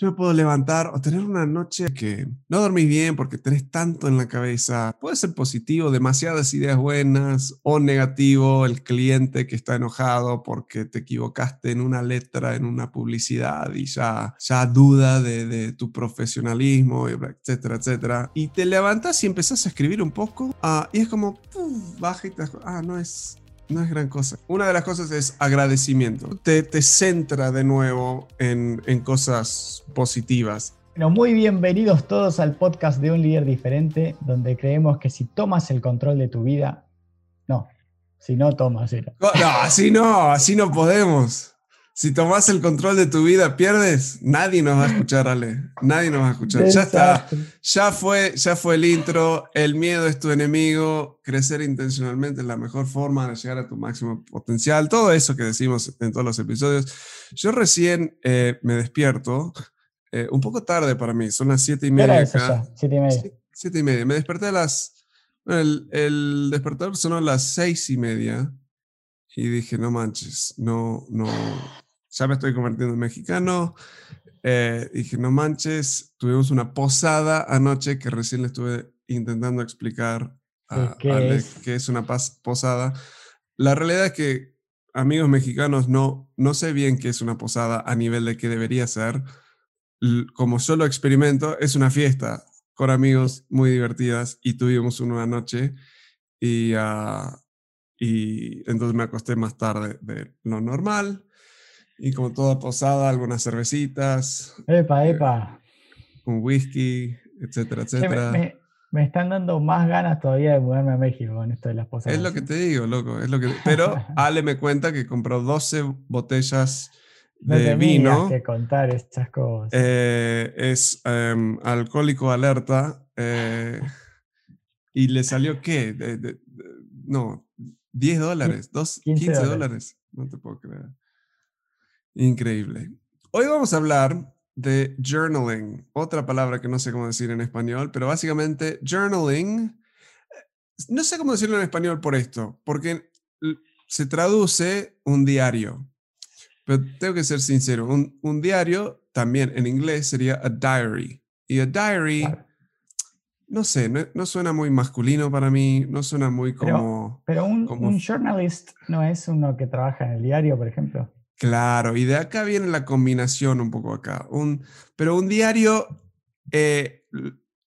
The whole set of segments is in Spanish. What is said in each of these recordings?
yo me puedo levantar o tener una noche que no dormís bien porque tenés tanto en la cabeza. Puede ser positivo, demasiadas ideas buenas o negativo, el cliente que está enojado porque te equivocaste en una letra, en una publicidad y ya, ya duda de, tu profesionalismo, etcétera, etcétera. Y te levantas y empezás a escribir un poco ah, y es como, baja y te ah, no es, no es gran cosa. Una de las cosas es agradecimiento. Te, te centra de nuevo en, en cosas positivas. Bueno, muy bienvenidos todos al podcast de Un Líder Diferente, donde creemos que si tomas el control de tu vida, no, si no tomas, era. No, así no, así no podemos. Si tomas el control de tu vida, pierdes. Nadie nos va a escuchar, Ale. Nadie nos va a escuchar. Ya está. Ya fue, ya fue el intro. El miedo es tu enemigo. Crecer intencionalmente es la mejor forma de llegar a tu máximo potencial. Todo eso que decimos en todos los episodios. Yo recién eh, me despierto. Eh, un poco tarde para mí. Son las siete y media. Siete y media. Siete y media. Me desperté a las. el, el despertador sonó a las seis y media. Y dije, no manches, no, no, ya me estoy convirtiendo en mexicano. Eh, dije, no manches, tuvimos una posada anoche que recién le estuve intentando explicar a ¿Qué, es? qué es una posada. La realidad es que, amigos mexicanos, no, no sé bien qué es una posada a nivel de qué debería ser. Como solo experimento, es una fiesta con amigos muy divertidas y tuvimos una noche y, uh, y entonces me acosté más tarde de lo normal y como toda posada, algunas cervecitas. Epa, eh, epa. Un whisky, etcétera, etcétera. Me, están dando más ganas todavía de mudarme a México con esto de las posadas. Es lo que te digo, loco. Es lo que... Pero Ale me cuenta que compró 12 botellas de no vino. que contar estas cosas. Eh, es em, alcohólico alerta. Eh, y le salió qué? no, 10 dólares, 15 dólares. No te puedo creer. Increíble. Hoy vamos a hablar de journaling, otra palabra que no sé cómo decir en español, pero básicamente journaling, no sé cómo decirlo en español por esto, porque se traduce un diario, pero tengo que ser sincero, un, diario también en inglés sería a diary, y a diary, no sé, no, suena muy masculino para mí, no suena muy como... Pero, un, un journalist no es uno que trabaja en el diario, por ejemplo. Claro, y de acá viene la combinación un poco acá. Un, pero un diario, eh,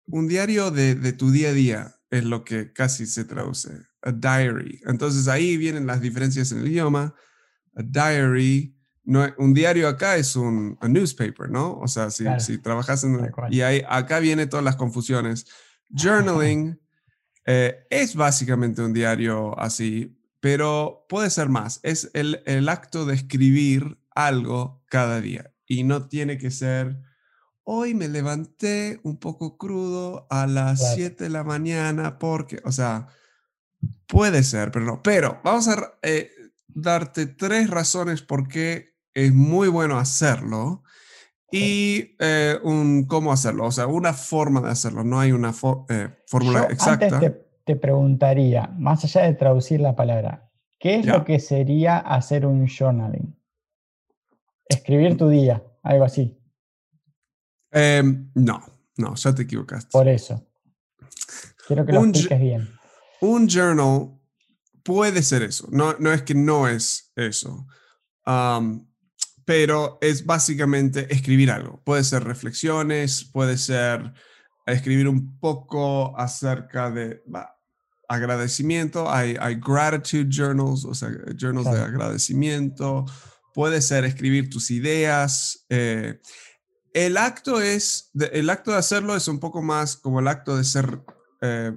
un diario de, de, tu día a día es lo que casi se traduce. A diary. Entonces ahí vienen las diferencias en el idioma. A diary, no, un diario acá es un newspaper, ¿no? O sea, si, si trabajas en... Y ahí, acá vienen todas las confusiones. Journaling eh, es básicamente un diario así, pero puede ser más. Es el, el, acto de escribir algo cada día y no tiene que ser, hoy me levanté un poco crudo a las 7 de la mañana porque, o sea, puede ser, pero no. Pero vamos a eh, darte tres razones por qué es muy bueno hacerlo y eh, un cómo hacerlo, o sea, una forma de hacerlo, no hay una eh, fórmula exacta te preguntaría, más allá de traducir la palabra, ¿qué es lo que sería hacer un journaling? Escribir tu día, algo así. Em, no, no, ya te equivocaste. Por eso. Quiero que lo expliques bien. Un journal puede ser eso. No, no es que no es eso. pero es básicamente escribir algo. Puede ser reflexiones, puede ser escribir un poco acerca de agradecimiento, hay, hay gratitude journals, o sea, journals de agradecimiento, puede ser escribir tus ideas. Eh, el acto es, el acto de hacerlo es un poco más como el acto de ser, eh,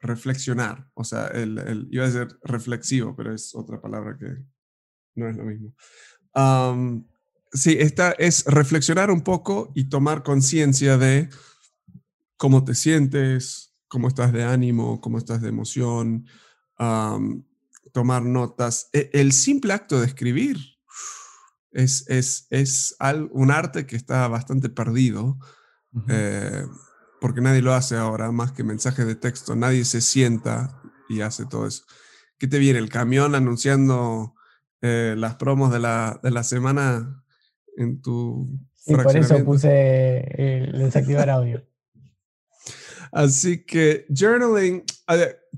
reflexionar, o sea, el, el, iba a decir reflexivo, pero es otra palabra que no es lo mismo. sí, esta es reflexionar un poco y tomar conciencia de cómo te sientes, cómo estás de ánimo, cómo estás de emoción, tomar notas. E, el simple acto de escribir es, es, es un arte que está bastante perdido, eh, porque nadie lo hace ahora, más que mensaje de texto, nadie se sienta y hace todo eso. ¿Qué te viene? ¿El camión anunciando eh, las promos de la, de la semana en tu Y por eso puse el desactivar audio. Así que journaling,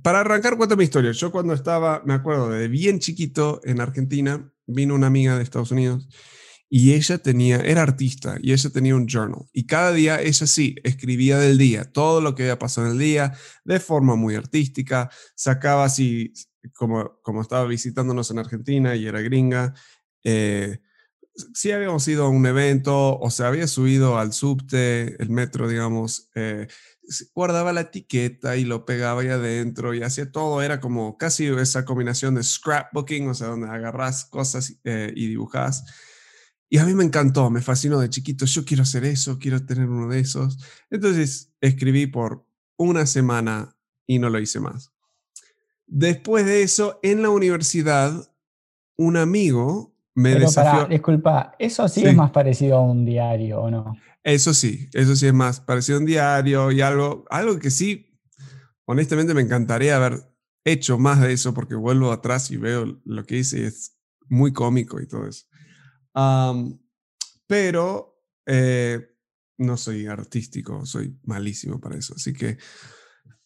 para arrancar cuento mi historia. Yo cuando estaba, me acuerdo de bien chiquito en Argentina, vino una amiga de Estados Unidos y ella tenía, era artista y ella tenía un journal. Y cada día ella sí escribía del día, todo lo que había pasado en el día, de forma muy artística. Sacaba así, como, como estaba visitándonos en Argentina y era gringa, eh, si habíamos ido a un evento o se había subido al subte, el metro, digamos, eh, guardaba la etiqueta y lo pegaba ahí adentro y hacía todo. Era como casi esa combinación de scrapbooking, o sea, donde agarras cosas eh, y dibujas. Y a mí me encantó, me fascinó de chiquito. Yo quiero hacer eso, quiero tener uno de esos. Entonces escribí por una semana y no lo hice más. Después de eso, en la universidad, un amigo me desafió. disculpa, ¿eso sí, es más parecido a un diario o no? Eso sí, eso sí es más parecido a un diario y algo, algo que sí, honestamente me encantaría haber hecho más de eso porque vuelvo atrás y veo lo que hice y es muy cómico y todo eso. pero eh, no soy artístico, soy malísimo para eso. Así que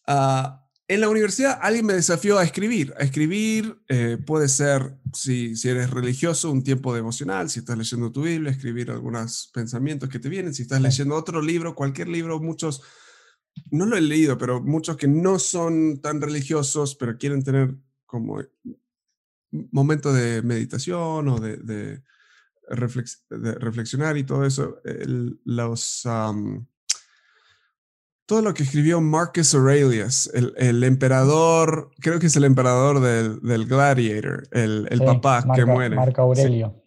uh, en la universidad alguien me desafió a escribir. A escribir eh, puede ser, si, si eres religioso, un tiempo devocional, si estás leyendo tu Biblia, escribir algunos pensamientos que te vienen, si estás leyendo otro libro, cualquier libro, muchos, no lo he leído, pero muchos que no son tan religiosos, pero quieren tener como momento de meditación o de, de, reflexionar y todo eso, los todo lo que escribió Marcus Aurelius, el, emperador, creo que es el emperador del, Gladiator, el, papá que muere. Marco Aurelio.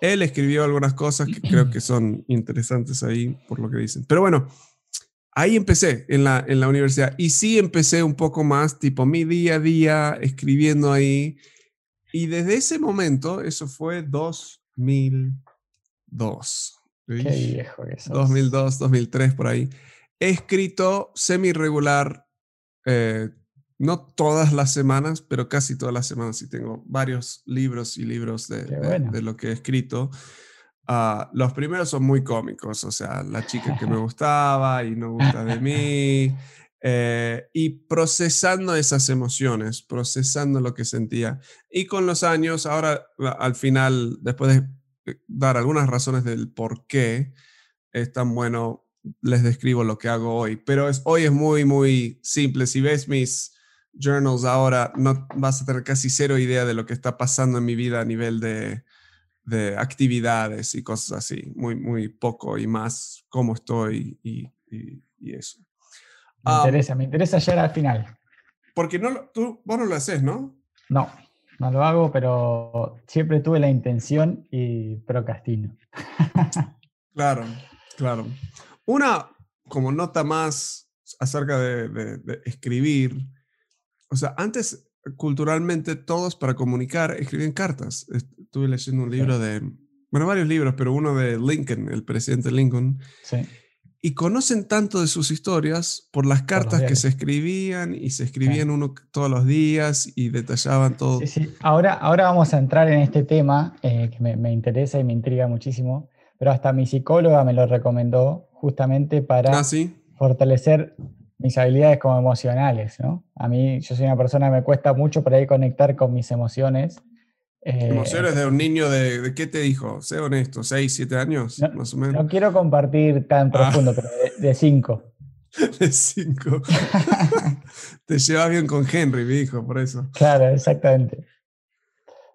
Él escribió algunas cosas que creo que son interesantes ahí, por lo que dicen. Pero bueno, ahí empecé en la, en la universidad. Y sí empecé un poco más, tipo mi día a día, escribiendo ahí. Y desde ese momento, eso fue 2002. Qué viejo que 2002, 2003, por ahí. He escrito semi-regular, eh, no todas las semanas, pero casi todas las semanas. Y tengo varios libros y libros de, de, lo que he escrito. Ah, los primeros son muy cómicos, o sea, la chica que me gustaba y no gusta de mí. Eh, y procesando esas emociones, procesando lo que sentía. Y con los años, ahora al final, después de dar algunas razones del por qué es tan bueno les describo lo que hago hoy. Pero es, hoy es muy, muy simple. Si ves mis journals ahora, no vas a tener casi cero idea de lo que está pasando en mi vida a nivel de, de actividades y cosas así. Muy, muy poco y más cómo estoy y, y, eso. Me interesa, me interesa llegar al final. Porque no, tú, vos no lo haces, ¿no? No, no lo hago, pero siempre tuve la intención y procrastino. claro, claro. Una como nota más acerca de, escribir. O sea, antes culturalmente todos para comunicar escribían cartas. Estuve leyendo un libro de, bueno, varios libros, pero uno de Lincoln, el presidente Lincoln. Sí. Y conocen tanto de sus historias por las cartas que se escribían y se escribían uno todos los días y detallaban todo. Sí, sí. Ahora, ahora vamos a entrar en este tema eh, que me, me, interesa y me intriga muchísimo, pero hasta mi psicóloga me lo recomendó justamente para ah, fortalecer mis habilidades como emocionales, ¿no? A mí, yo soy una persona que me cuesta mucho por ahí conectar con mis emociones. Eh, emociones de un niño de, ¿qué te dijo? Sé honesto, 6, 7 años, más o menos. No quiero compartir tan ah. profundo, pero de 5. De 5. te llevas bien con Henry, mi hijo, por eso. Claro, exactamente.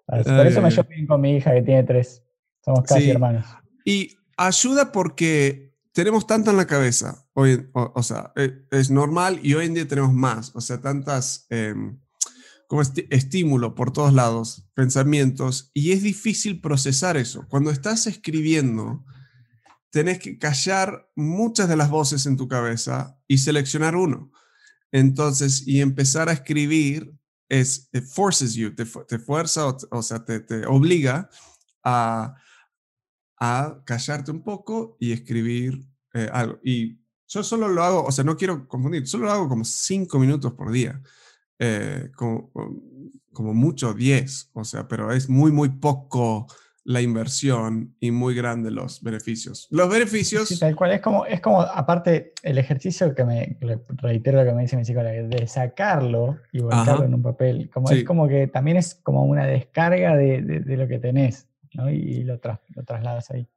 Por eso me llevo bien con mi hija que tiene 3. Somos casi hermanos. Y ayuda porque tenemos tanto en la cabeza, hoy, o, sea, e, es, normal y hoy en día tenemos más, o sea, tantas em, como estímulo por todos lados, pensamientos, y es difícil procesar eso. Cuando estás escribiendo, tenés que callar muchas de las voces en tu cabeza y seleccionar uno. Entonces, y empezar a escribir es, forces you, te, fuerza, o, sea, te, te obliga a a callarte un poco y escribir eh, algo. Y yo solo lo hago, o sea, no quiero confundir, solo lo hago como cinco minutos por día, eh, como, como, mucho diez, o sea, pero es muy, muy poco la inversión y muy grande los beneficios. Los beneficios... Sí, tal cual. Es como, es como, aparte, el ejercicio que me, reitero lo que me dice mi psicóloga, de sacarlo y volcarlo en un papel. Como, Es como que también es como una descarga de, de, lo que tenés, ¿no? Y, lo, lo trasladas ahí.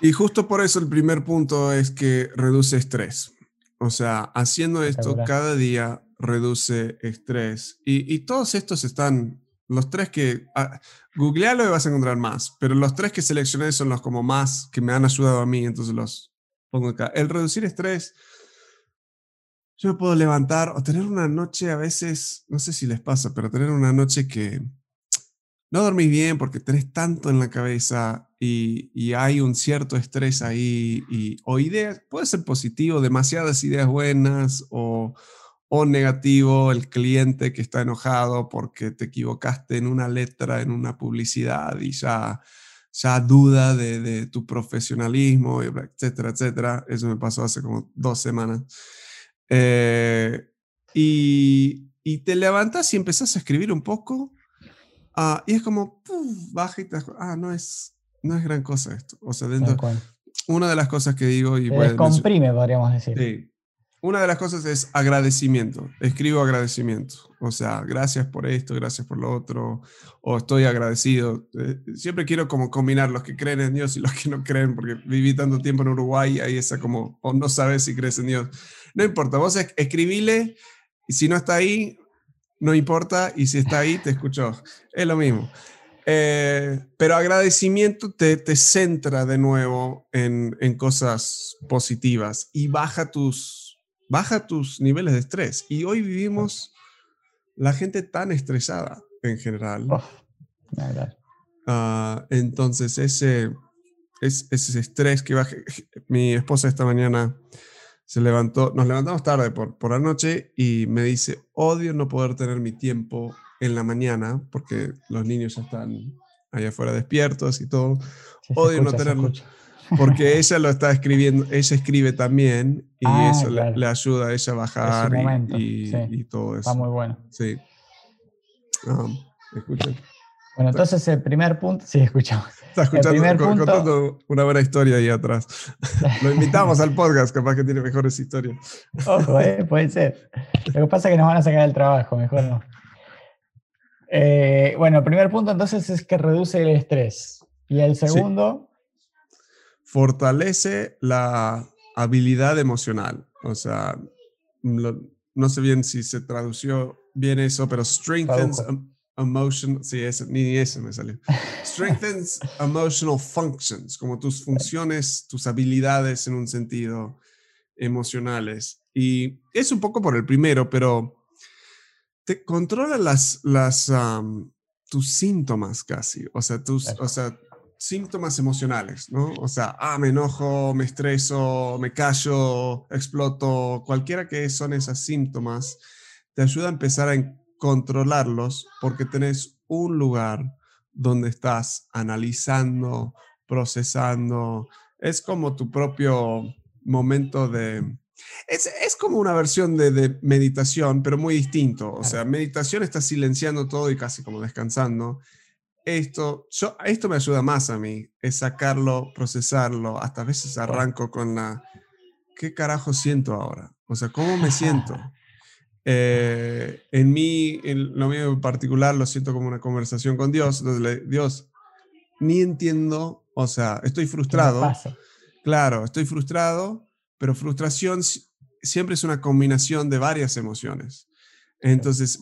Y justo por eso el primer punto es que reduce estrés. O sea, haciendo esto cada día reduce estrés. Y, y todos estos están los tres que... Ah, googlealo y vas a encontrar más, pero los tres que seleccioné son los como más que me han ayudado a mí, entonces los pongo acá. El reducir estrés, yo me puedo levantar o tener una noche a veces, no sé si les pasa, pero tener una noche que no dormís bien porque tenés tanto en la cabeza y, y hay un cierto estrés ahí y, o ideas, puede ser positivo, demasiadas ideas buenas o o negativo el cliente que está enojado porque te equivocaste en una letra, en una publicidad y ya, ya duda de, tu profesionalismo, etcétera, etcétera. Eso me pasó hace como dos semanas. Eh, y, te levantas y empezás a escribir un poco ah, y es como, baja y te ah, no es, no es gran cosa esto. O sea, dentro... Una de las cosas que digo y... Te comprime, podríamos decir. Sí, una de las cosas es agradecimiento. Escribo agradecimiento. O sea, gracias por esto, gracias por lo otro, o estoy agradecido. Eh, siempre quiero como combinar los que creen en Dios y los que no creen, porque viví tanto tiempo en Uruguay, ahí esa como, o no sabes si crees en Dios. No importa, vos escribile y si no está ahí, no importa, y si está ahí, te escuchó. Es lo mismo. Eh, pero agradecimiento te, te centra de nuevo en, en cosas positivas y baja tus baja tus niveles de estrés. Y hoy vivimos la gente tan estresada en general. Ah, entonces, ese, ese estrés que baja. Mi esposa esta mañana se levantó, nos levantamos tarde por, por la noche y me dice, odio no poder tener mi tiempo en la mañana porque los niños ya están allá afuera despiertos y todo. odio no tenerlo porque ella lo está escribiendo, ella escribe también y ah, eso le, ayuda a ella a bajar y, todo eso. Está muy bueno. Sí. Um, escuchen. Bueno, entonces el primer punto, sí, escuchamos. Está escuchando, contando una buena historia ahí atrás. Lo invitamos al podcast, capaz que tiene mejores historias. Ojo, eh, puede ser. Lo que pasa es que nos van a sacar el trabajo, mejor no. Eh, bueno, el primer punto entonces es que reduce el estrés. Y el segundo fortalece la habilidad emocional. O sea, no sé bien si se tradució bien eso, pero strengthens emotion, sí, ni eso me salió. Strengthens emotional functions, como tus funciones, tus habilidades en un sentido emocionales. Y es un poco por el primero, pero te controla las, las, tus síntomas casi. O sea, tus, o sea, síntomas emocionales, ¿no? O sea, ah, me enojo, me estreso, me callo, exploto, cualquiera que son esos síntomas, te ayuda a empezar a controlarlos porque tenés un lugar donde estás analizando, procesando. Es como tu propio momento de... Es, como una versión de, de, meditación, pero muy distinto. O sea, meditación está silenciando todo y casi como descansando esto, yo, esto me ayuda más a mí, es sacarlo, procesarlo, hasta a veces arranco con la, ¿qué carajo siento ahora? O sea, ¿cómo me siento? Eh, en mí, en lo mío en particular, lo siento como una conversación con Dios. Entonces, Dios, ni entiendo, o sea, estoy frustrado. Claro, estoy frustrado, pero frustración siempre es una combinación de varias emociones. Entonces,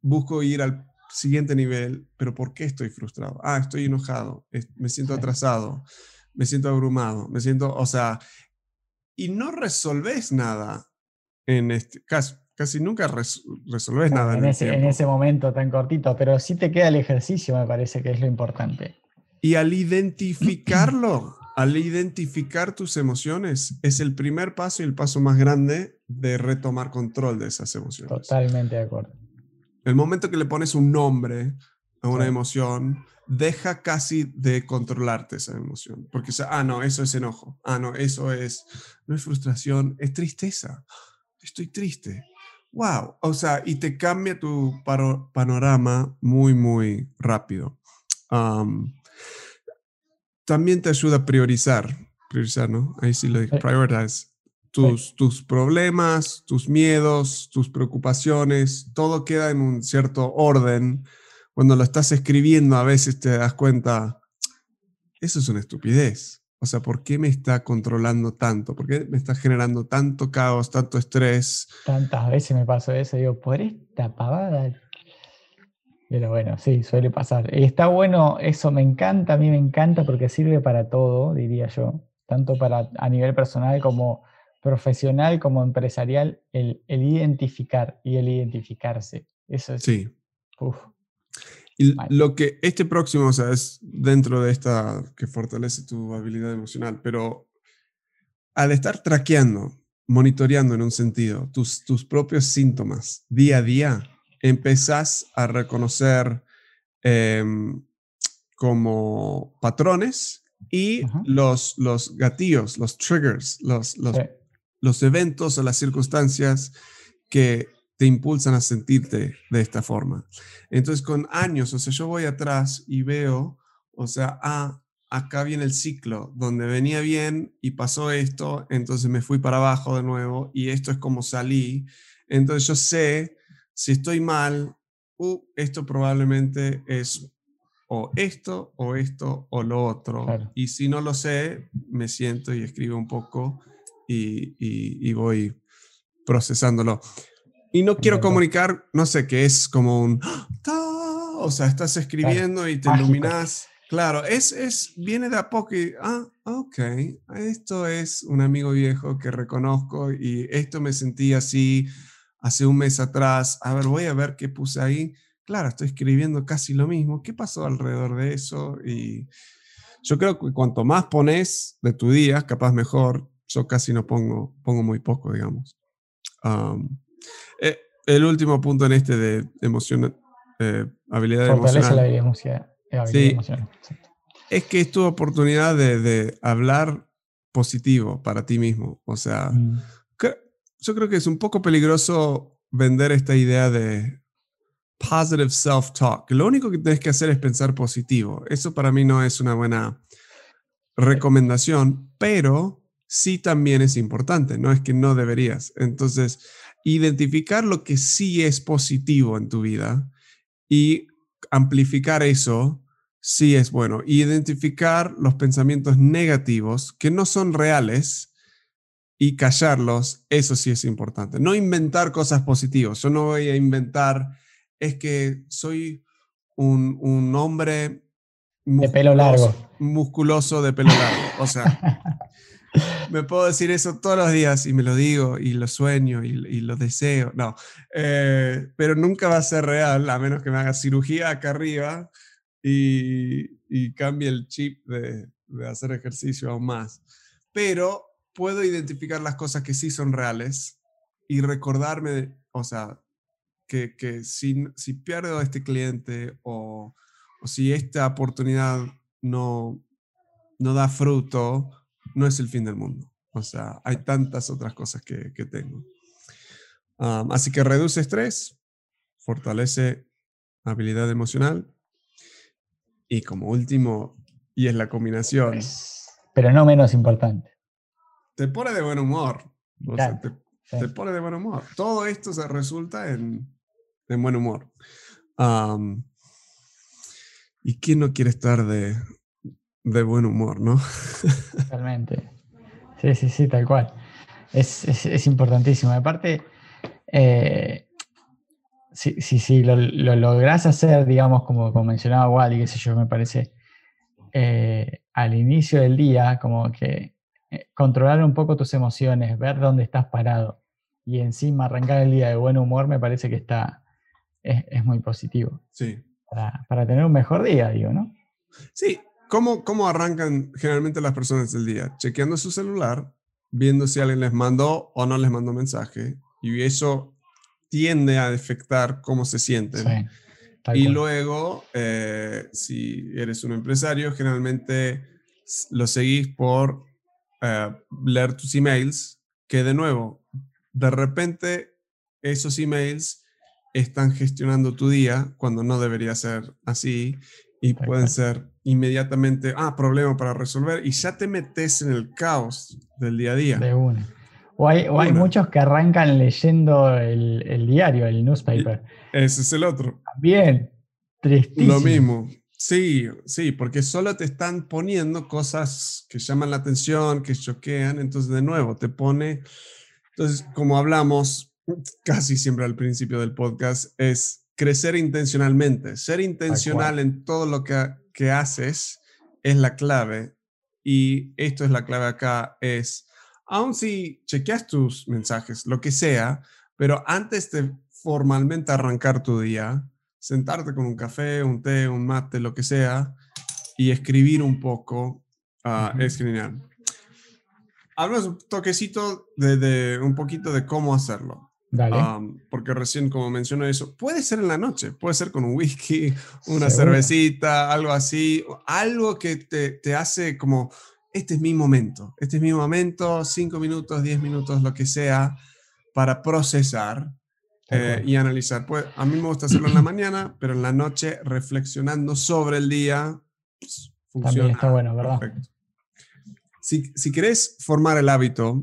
busco ir al siguiente nivel, pero ¿por qué estoy frustrado? Ah, estoy enojado, me siento atrasado, me siento abrumado, me siento, o sea, y no resolves nada en este caso. Casi nunca resolves nada. En, ese, en ese momento tan cortito, pero sí te queda el ejercicio, me parece que es lo importante. Y al identificarlo, al identificar tus emociones, es el primer paso y el paso más grande de retomar control de esas emociones. Totalmente de acuerdo. El momento que le pones un nombre a una emoción, deja casi de controlarte esa emoción. Porque, ah, no, eso es enojo. Ah, no, eso es, no es frustración, es tristeza. Estoy triste. Wow. O sea, y te cambia tu panorama muy, muy rápido. también te ayuda a priorizar, priorizar, ¿no? Ahí sí lo dije, prioritize. Tus, tus problemas, tus miedos, tus preocupaciones, todo queda en un cierto orden. Cuando lo estás escribiendo a veces te das cuenta, eso es una estupidez. O sea, ¿por qué me está controlando tanto? ¿Por qué me está generando tanto caos, tanto estrés? Tantas veces me pasó eso, digo, por esta pavada. Pero bueno, sí, suele pasar. Y está bueno, eso me encanta, a mí me encanta porque sirve para todo, diría yo, tanto para a nivel personal como profesional, como empresarial, el, identificar y el identificarse. Eso es. Sí. Y lo que este próximo, o sea, es dentro de esta que fortalece tu habilidad emocional, pero al estar traqueando, monitoreando en un sentido tus, tus propios síntomas día a día, empezás a reconocer em, como patrones y los, los gatillos, los triggers, los, los, los eventos o las circunstancias que te impulsan a sentirte de esta forma. Entonces, con años, o sea, yo voy atrás y veo, o sea, ah, acá viene el ciclo, donde venía bien y pasó esto, entonces me fui para abajo de nuevo y esto es como salí. Entonces yo sé, si estoy mal, uh, esto probablemente es o esto, o esto, o lo otro. Y si no lo sé, me siento y escribo un poco y, y voy procesándolo. Y no quiero comunicar, no sé, que es como un, o sea, estás escribiendo y te iluminas. Claro, es, es, viene de a poco y, ah, ok, esto es un amigo viejo que reconozco y esto me sentí así hace un mes atrás. A ver, voy a ver qué puse ahí. Claro, estoy escribiendo casi lo mismo. ¿Qué pasó alrededor de eso? Y yo creo que cuanto más pones de tu día, capaz mejor. Yo casi no pongo, pongo muy poco, digamos. Eh, el último punto en este de emoción, eh, habilidad emocional. la habilidad, emocional. Es que es tu oportunidad de, hablar positivo para ti mismo. O sea, mm. yo creo que es un poco peligroso vender esta idea de positive self-talk. Lo único que tienes que hacer es pensar positivo. Eso para mí no es una buena recomendación, pero sí también es importante. No es que no deberías. Entonces, identificar lo que sí es positivo en tu vida y amplificar eso sí es bueno. Identificar los pensamientos negativos que no son reales y callarlos, eso sí es importante. No inventar cosas positivas. Yo no voy a inventar, es que soy un, hombre... De pelo largo. Musculoso de pelo largo. O sea, me puedo decir eso todos los días y me lo digo y lo sueño y, lo deseo. No, eh, pero nunca va a ser real a menos que me haga cirugía acá arriba y, cambie el chip de, hacer ejercicio aún más. Pero puedo identificar las cosas que sí son reales y recordarme, o sea, que, que si, si pierdo este cliente o, o si esta oportunidad no, no da fruto, no es el fin del mundo. O sea, hay tantas otras cosas que, tengo. así que reduce estrés, fortalece habilidad emocional y como último, y es la combinación. Pero no menos importante. Te pone de buen humor. te, pone de buen humor. Todo esto se resulta en, buen humor. ¿Y quién no quiere estar de, de buen humor, ¿no? Totalmente. Sí, sí, sí, tal cual. Es, importantísimo. Aparte, eh, si, si, lo, logras hacer, digamos, como, como mencionaba Wally, qué sé yo, me parece, eh, al inicio del día, como que eh, controlar un poco tus emociones, ver dónde estás parado y encima arrancar el día de buen humor, me parece que está, es, muy positivo. Sí. Para, para tener un mejor día, digo, ¿no? Sí, ¿Cómo, arrancan generalmente las personas del día? Chequeando su celular, viendo si alguien les mandó o no les mandó mensaje, y eso tiende a afectar cómo se sienten. y luego, eh, si eres un empresario, generalmente lo seguís por eh, leer tus emails, que de nuevo, de repente esos emails están gestionando tu día cuando no debería ser así y pueden ser inmediatamente, ah, problema para resolver y ya te metes en el caos del día a día. De una. O hay, hay muchos que arrancan leyendo el, diario, el newspaper. ese es el otro. Bien, tristísimo. Lo mismo. Sí, sí, porque solo te están poniendo cosas que llaman la atención, que choquean, entonces de nuevo te pone, entonces como hablamos casi siempre al principio del podcast, es crecer intencionalmente, ser intencional en todo lo que, que haces es la clave y esto es la clave acá, es aun si chequeas tus mensajes, lo que sea, pero antes de formalmente arrancar tu día, sentarte con un café, un té, un mate, lo que sea, y escribir un poco uh, es genial. Hablamos un toquecito de, un poquito de cómo hacerlo. Dale. porque recién, como mencioné eso, puede ser en la noche, puede ser con un whisky, una cervecita, algo así, algo que te, te hace como este es mi momento, este es mi momento, cinco minutos, diez minutos, lo que sea, para procesar eh, y analizar. Pues a mí me gusta hacerlo en la mañana, pero en la noche reflexionando sobre el día, pues, funciona. También está bueno, ¿verdad? Perfecto. Si, si querés formar el hábito,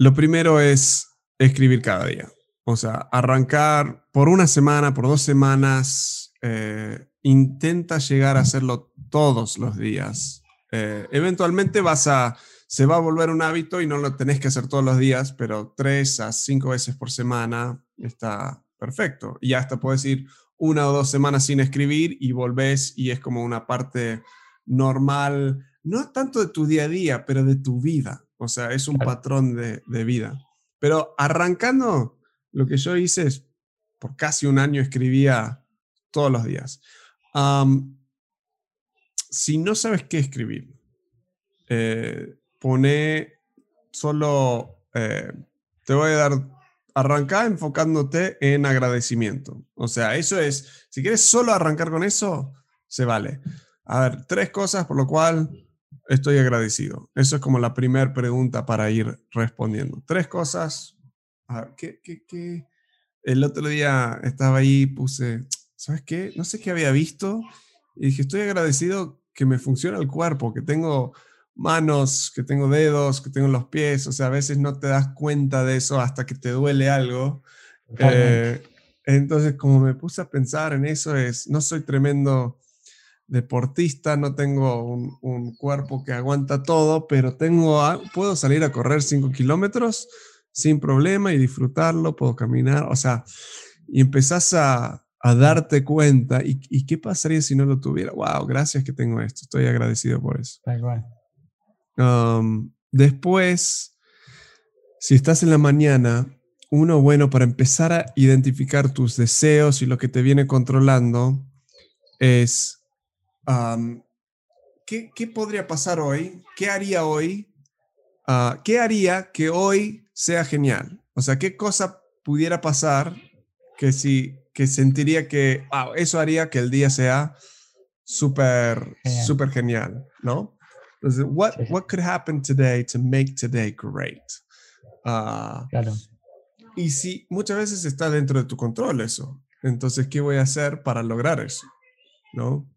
lo primero es escribir cada día. O sea, arrancar por una semana, por dos semanas, eh, intenta llegar a hacerlo todos los días. Eh, eventualmente vas a, se va a volver un hábito y no lo tenés que hacer todos los días, pero tres a cinco veces por semana está perfecto. Y hasta puedes ir una o dos semanas sin escribir y volvés y es como una parte normal, no tanto de tu día a día, pero de tu vida. O sea, es un patrón de, de vida. Pero arrancando, lo que yo hice es, por casi un año escribía todos los días si no sabes qué escribir, eh, pone solo, eh, te voy a dar, arrancar enfocándote en agradecimiento. O sea, eso es, si quieres solo arrancar con eso, se vale. A ver, tres cosas por lo cual estoy agradecido. Eso es como la primera pregunta para ir respondiendo. Tres cosas. A ver, ¿qué, qué, qué? El otro día estaba ahí, puse, ¿sabes qué? No sé qué había visto y dije, estoy agradecido que me funciona el cuerpo, que tengo manos, que tengo dedos, que tengo los pies, o sea, a veces no te das cuenta de eso hasta que te duele algo. Eh, entonces, como me puse a pensar en eso, es, no soy tremendo deportista, no tengo un, cuerpo que aguanta todo, pero tengo, puedo salir a correr 5 kilómetros sin problema y disfrutarlo, puedo caminar, o sea, y empezás a, a darte cuenta. ¿Y, qué pasaría si no lo tuviera? ¡Wow! Gracias que tengo esto. Estoy agradecido por eso. después, si estás en la mañana, uno bueno para empezar a identificar tus deseos y lo que te viene controlando es ¿qué, podría pasar hoy? ¿Qué haría hoy? Ah, ¿Qué haría que hoy sea genial? O sea, ¿qué cosa pudiera pasar que si que sentiría que eso haría que el día sea súper, súper genial, ¿no? Entonces, what, what could happen today to make today great? Ah, claro. Y si muchas veces está dentro de tu control eso, entonces, ¿qué voy a hacer para lograr eso? ¿No?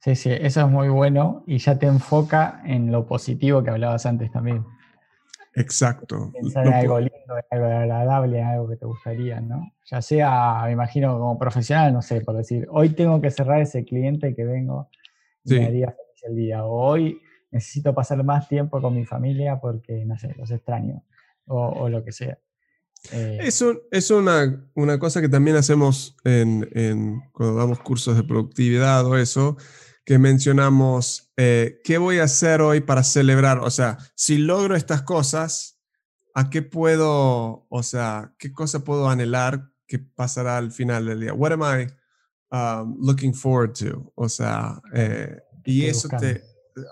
Sí, sí, eso es muy bueno y ya te enfoca en lo positivo que hablabas antes también. Exacto. Pensar en algo lindo, en algo agradable, en algo que te gustaría, ¿no? Ya sea, me imagino, como profesional, no sé, por decir, hoy tengo que cerrar ese cliente que vengo y me haría feliz el día. O hoy necesito pasar más tiempo con mi familia porque, no sé, los extraño. O, lo que sea. Eh, Eso es una, una, cosa que también hacemos en, en, cuando damos cursos de productividad o eso, que mencionamos, eh, ¿qué voy a hacer hoy para celebrar? O sea, si logro estas cosas, ¿a qué puedo, o sea, qué cosa puedo anhelar que pasará al final del día? What am I um, looking forward to? O sea, eh, y eso te,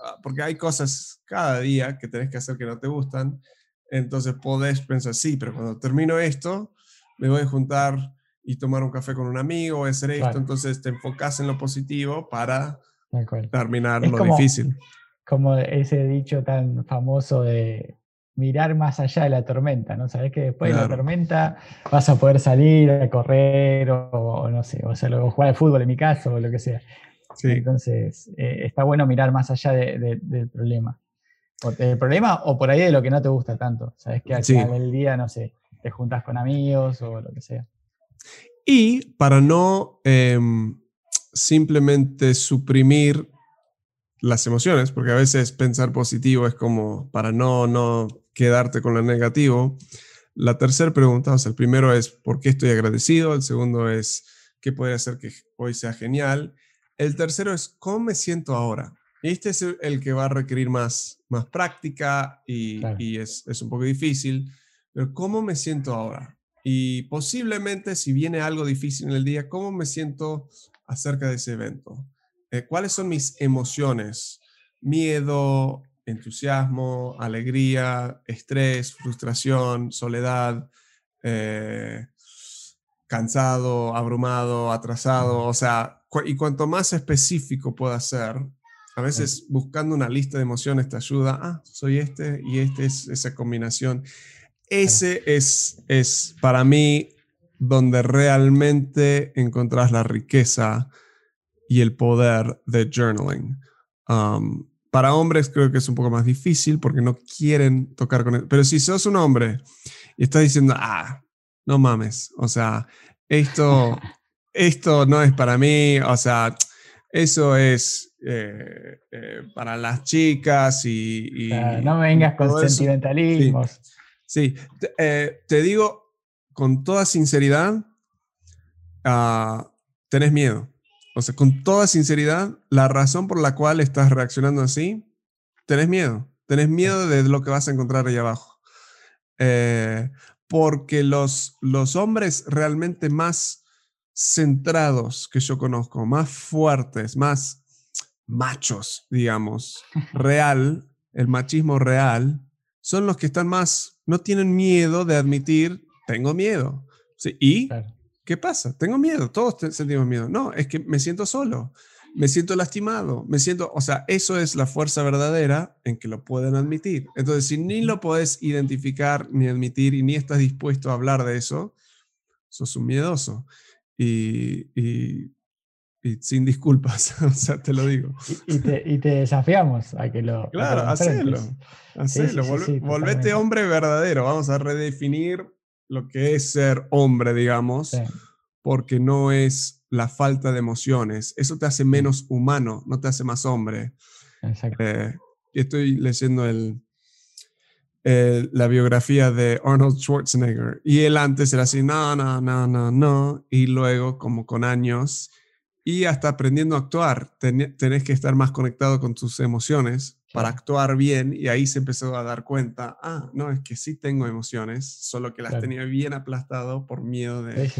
ah, porque hay cosas cada día que tenés que hacer que no te gustan, entonces podés pensar, sí, pero cuando termino esto, me voy a juntar y tomar un café con un amigo, voy a hacer esto, entonces te enfocas en lo positivo para terminar lo difícil. Como ese dicho tan famoso de mirar más allá de la tormenta, ¿no? Sabes que después de la tormenta vas a poder salir a correr o, no sé, o, sea, o, jugar al fútbol en mi caso o lo que sea. Entonces, eh, está bueno mirar más allá del problema. O del problema o por ahí de lo que no te gusta tanto. Sabes que al final del día, no sé, te juntas con amigos o lo que sea. Y para no em, simplemente suprimir las emociones, porque a veces pensar positivo es como para no, no quedarte con lo negativo. La tercera pregunta, o sea, el primero es ¿por qué estoy agradecido? El segundo es ¿qué podría hacer que hoy sea genial? El tercero es ¿cómo me siento ahora? Y este es el que va a requerir más, más práctica y, y es, es, un poco difícil, pero ¿cómo me siento ahora? Y posiblemente si viene algo difícil en el día, ¿cómo me siento acerca de ese evento? Eh, ¿Cuáles son mis emociones? Miedo, entusiasmo, alegría, estrés, frustración, soledad, eh, cansado, abrumado, atrasado, o sea, y cuanto más específico pueda ser, a veces buscando una lista de emociones te ayuda, ah, soy este y este es esa combinación. Ese es, es para mí donde realmente encontrás la riqueza y el poder de journaling. Um, para hombres creo que es un poco más difícil porque no quieren tocar con él. Pero si sos un hombre y estás diciendo, ah, no mames, o sea, esto, esto no es para mí, o sea, eso es eh, eh, para las chicas y... no me vengas con sentimentalismos. Sí, eh, Te, digo con toda sinceridad, uh, tenés miedo. O sea, con toda sinceridad, la razón por la cual estás reaccionando así, tenés miedo. Tenés miedo de lo que vas a encontrar ahí abajo. Eh, porque los, los hombres realmente más centrados que yo conozco, más fuertes, más machos, digamos, real, el machismo real, son los que están más, no tienen miedo de admitir, tengo miedo. ¿Sí? Y ¿Qué pasa? Tengo miedo, todos sentimos miedo. No, es que me siento solo, me siento lastimado, me siento, o sea, eso es la fuerza verdadera en que lo pueden admitir. Entonces, si ni lo puedes identificar ni admitir y ni estás dispuesto a hablar de eso, sos un miedoso. Y, y, sin disculpas, o sea, te lo digo. Y, te, desafiamos a que lo... Claro, hacelo. hacelo. volvete hombre verdadero. Vamos a redefinir lo que es ser hombre, digamos, porque no es la falta de emociones. Eso te hace menos humano, no te hace más hombre. Exacto. Eh, estoy leyendo el, la biografía de Arnold Schwarzenegger y él antes era así, no, no, no, no, no, y luego como con años y hasta aprendiendo a actuar, tenés que estar más conectado con tus emociones para actuar bien y ahí se empezó a dar cuenta, ah, no, es que sí tengo emociones, solo que las tenía bien aplastado por miedo de,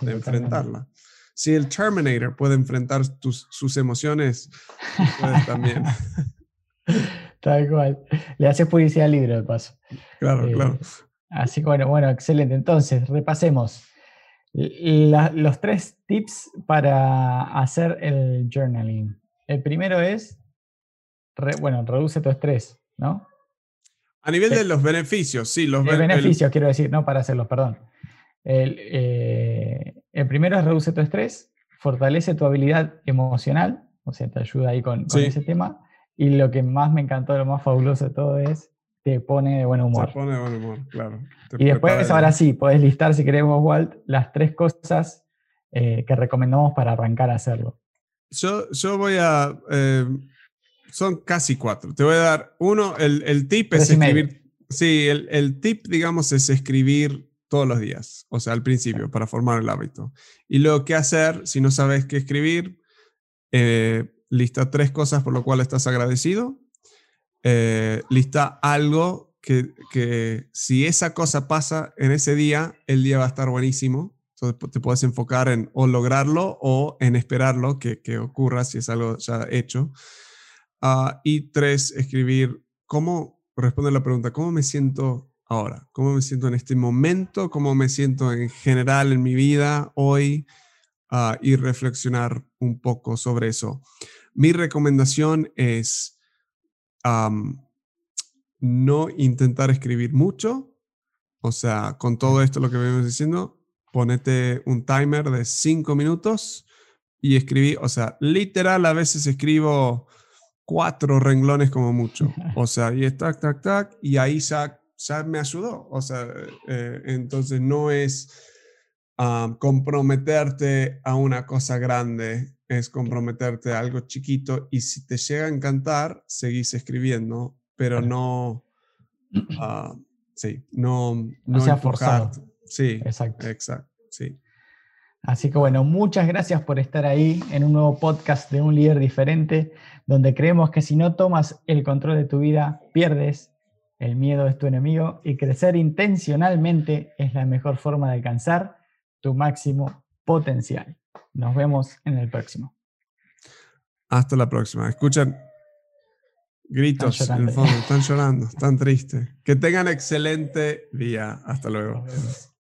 de enfrentarla. Si el Terminator puede enfrentar tus, sus emociones, puedes también. Tal cual. Le hace publicidad al libro de paso. Claro, eh, claro. Así que bueno, bueno, excelente. Entonces, repasemos. Los tres tips para hacer el journaling. El primero es bueno, reduce tu estrés, ¿no? A nivel de los beneficios, sí, los beneficios, quiero decir, no para hacerlos, perdón. Eh, el, primero es reduce tu estrés, fortalece tu habilidad emocional, o sea, te ayuda ahí con, ese tema. Y lo que más me encantó, lo más fabuloso de todo es te pone de buen humor. Te pone de buen humor, claro. y después, ahora sí, podés listar, si queremos, Walt, las tres cosas eh, que recomendamos para arrancar a hacerlo. Yo, yo voy a eh, son casi cuatro. Te voy a dar uno, el, el tip es escribir. Sí, el, el, tip, digamos, es escribir todos los días, o sea, al principio, para formar el hábito. Y luego, ¿qué hacer si no sabes qué escribir? Eh, lista tres cosas por lo cual estás agradecido. Eh, lista algo que, que, si esa cosa pasa en ese día, el día va a estar buenísimo. Entonces te puedes enfocar en o lograrlo o en esperarlo que, que ocurra si es algo ya hecho. Ah, y tres, escribir cómo, responder la pregunta, ¿cómo me siento ahora? ¿Cómo me siento en este momento? ¿Cómo me siento en general en mi vida hoy? Ah, y reflexionar un poco sobre eso. Mi recomendación es no intentar escribir mucho. O sea, con todo esto lo que venimos diciendo, ponete un timer de cinco minutos y escribí, o sea, literal a veces escribo cuatro renglones como mucho. O sea, y es tac, tac, tac, y ahí ya, ya me ayudó. O sea, eh, entonces no es comprometerte a una cosa grande, es comprometerte a algo chiquito y si te llega a encantar, seguís escribiendo, pero no, uh, sí, no, no, no sea forzado. Sí, exacto. Exacto, sí. Así que bueno, muchas gracias por estar ahí en un nuevo podcast de un líder diferente, donde creemos que si no tomas el control de tu vida, pierdes, el miedo es tu enemigo y crecer intencionalmente es la mejor forma de alcanzar tu máximo potencial. Nos vemos en el próximo. Hasta la próxima. Escuchan gritos en el fondo, están llorando, están tristes. Que tengan excelente día. Hasta luego.